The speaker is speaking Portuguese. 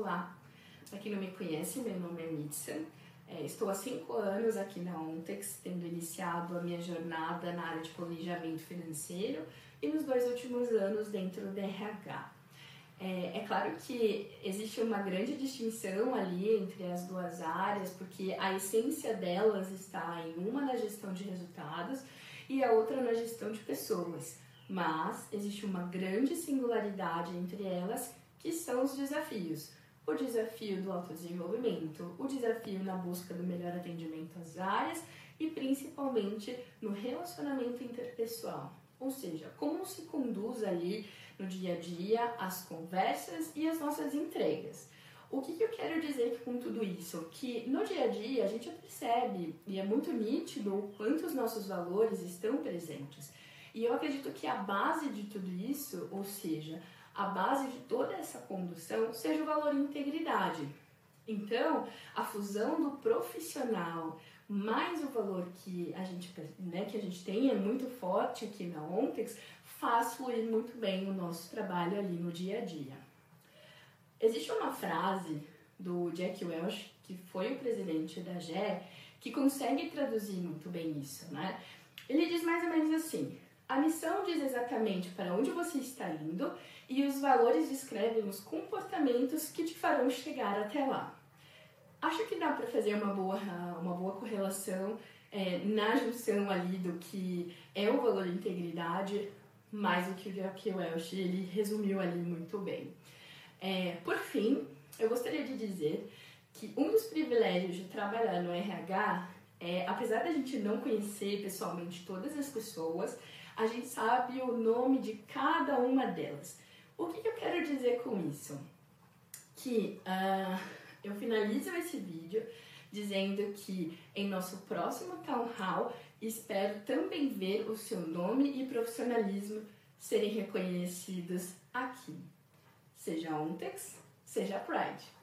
Olá, para quem não me conhece, meu nome é Mitsan. É, estou há cinco anos aqui na Ontex, tendo iniciado a minha jornada na área de planejamento financeiro e nos dois últimos anos dentro do RH. É, é, claro que existe uma grande distinção ali entre as duas áreas, porque a essência delas está em uma na gestão de resultados e a outra na gestão de pessoas. Mas existe uma grande singularidade entre elas, que são os desafios. O desafio do autodesenvolvimento, o desafio na busca do melhor atendimento às áreas e principalmente no relacionamento interpessoal. Ou seja, como se conduz ali no dia a dia as conversas e as nossas entregas. O que, que, eu quero dizer com tudo isso? Que no dia a dia a gente percebe, e é muito nítido, o quanto os nossos valores estão presentes. E eu acredito que a base de tudo isso, ou seja, a base de toda essa condução, seja o valor integridade. Então, a fusão do profissional mais o valor que a gente, né, que a gente tem é muito forte aqui na Ontex, faz fluir muito bem o nosso trabalho ali no dia a dia. Existe uma frase do Jack Welch, que foi o presidente da GE, que consegue traduzir muito bem isso, né? Ele diz mais ou menos assim: a missão diz exatamente para onde você está indo e os valores descrevem os comportamentos que te farão chegar até lá. Acho que dá para fazer uma boa, uma boa correlação é, na junção ali do que é o valor de integridade, mais do que o Jack Welch ele resumiu ali muito bem. É, por fim, eu gostaria de dizer que um dos privilégios de trabalhar no RH é, apesar da gente não conhecer pessoalmente todas as pessoas, a gente sabe o nome de cada uma delas. O que, que eu quero dizer com isso? Que uh, eu finalizo esse vídeo dizendo que em nosso próximo Town Hall espero também ver o seu nome e profissionalismo serem reconhecidos aqui. Seja Ontex, seja Pride.